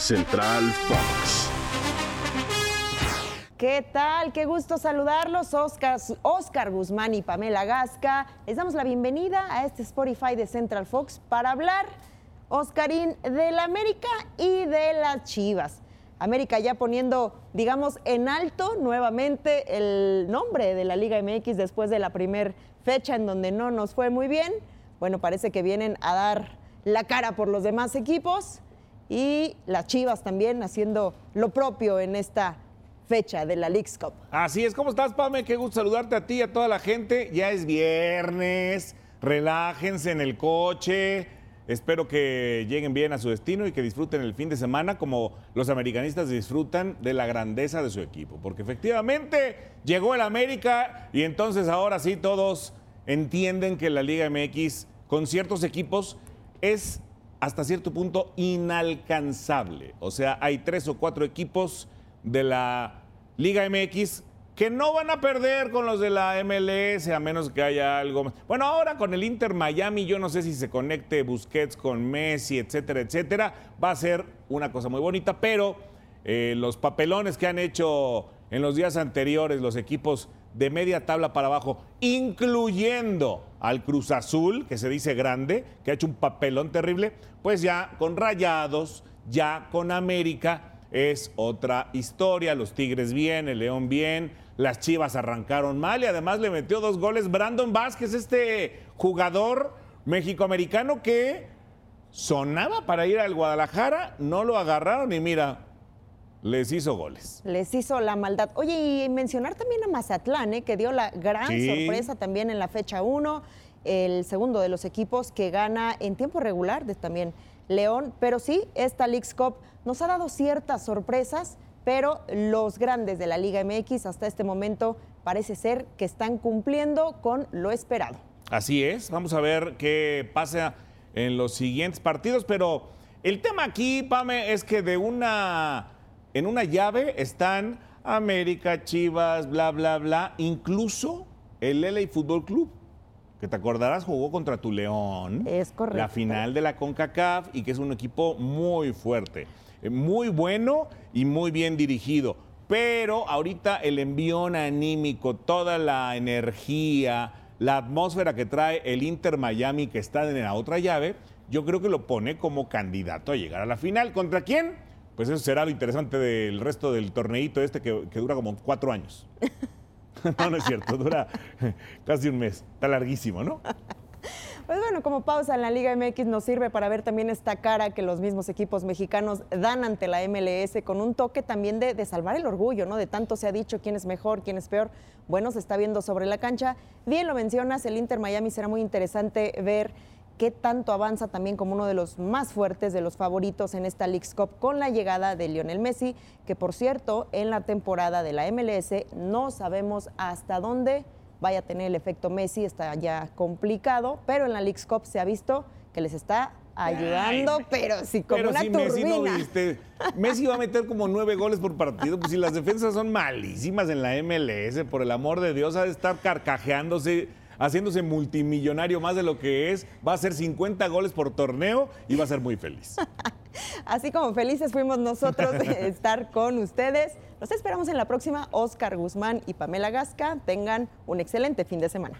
Central Fox. ¿Qué tal? Qué gusto saludarlos, Oscar, Oscar Guzmán y Pamela Gasca. Les damos la bienvenida a este Spotify de Central Fox para hablar, Oscarín, del América y de las Chivas. América ya poniendo, digamos, en alto nuevamente el nombre de la Liga MX después de la primera fecha en donde no nos fue muy bien. Bueno, parece que vienen a dar la cara por los demás equipos y las Chivas también haciendo lo propio en esta fecha de la League's Cup. Así es, ¿cómo estás, Pame? Qué gusto saludarte a ti y a toda la gente. Ya es viernes, relájense en el coche. Espero que lleguen bien a su destino y que disfruten el fin de semana como los americanistas disfrutan de la grandeza de su equipo. Porque efectivamente llegó el América y entonces ahora sí todos entienden que la Liga MX con ciertos equipos es hasta cierto punto inalcanzable. O sea, hay tres o cuatro equipos de la Liga MX que no van a perder con los de la MLS a menos que haya algo más. Bueno, ahora con el Inter Miami, yo no sé si se conecte Busquets con Messi, etcétera, etcétera. Va a ser una cosa muy bonita, pero eh, los papelones que han hecho en los días anteriores los equipos de media tabla para abajo, incluyendo al Cruz Azul, que se dice grande, que ha hecho un papelón terrible, pues ya con Rayados, ya con América, es otra historia. Los Tigres bien, el León bien, las Chivas arrancaron mal y además le metió dos goles Brandon Vázquez, este jugador mexicoamericano que sonaba para ir al Guadalajara, no lo agarraron y mira, les hizo goles. Les hizo la maldad. Oye, y mencionar también a Mazatlán, ¿eh? que dio la gran sorpresa también en la fecha 1, el segundo de los equipos que gana en tiempo regular de también León. Pero sí, esta League's Cup nos ha dado ciertas sorpresas, pero los grandes de la Liga MX hasta este momento parece ser que están cumpliendo con lo esperado. Así es, vamos a ver qué pasa en los siguientes partidos, pero el tema aquí, Pame, es que de una en una llave están América, Chivas, bla, bla, bla, incluso el LA Fútbol Club, que te acordarás jugó contra tu León. Es correcto. La final de la CONCACAF y que es un equipo muy fuerte, eh, muy bueno y muy bien dirigido. Pero ahorita el envión anímico, toda la energía, la atmósfera que trae el Inter Miami que está en la otra llave, yo creo que lo pone como candidato a llegar a la final. ¿Contra quién? Pues eso será lo interesante del resto del torneito este que, dura como cuatro años. no, no es cierto, dura casi un mes. Está larguísimo, ¿no? Pues bueno, como pausa en la Liga MX nos sirve para ver también esta cara que los mismos equipos mexicanos dan ante la MLS con un toque también de, de, salvar el orgullo, ¿no? De tanto se ha dicho quién es mejor, quién es peor. Bueno, se está viendo sobre la cancha. Bien lo mencionas, el Inter Miami será muy interesante ver qué tanto avanza también como uno de los más fuertes, de los favoritos en esta League's Cup con la llegada de Lionel Messi, que por cierto, en la temporada de la MLS no sabemos hasta dónde vaya a tener el efecto Messi, está ya complicado, pero en la League's Cup se ha visto que les está ayudando, pero sí como una si Messi, no viste. Messi va a meter como nueve goles por partido, pues si las defensas son malísimas en la MLS, por el amor de Dios, ha de estar carcajeándose haciéndose multimillonario más de lo que es, va a hacer 50 goles por torneo y va a ser muy feliz. Así como felices fuimos nosotros de estar con ustedes. Los esperamos en la próxima. Oscar Guzmán y Pamela Gasca tengan un excelente fin de semana.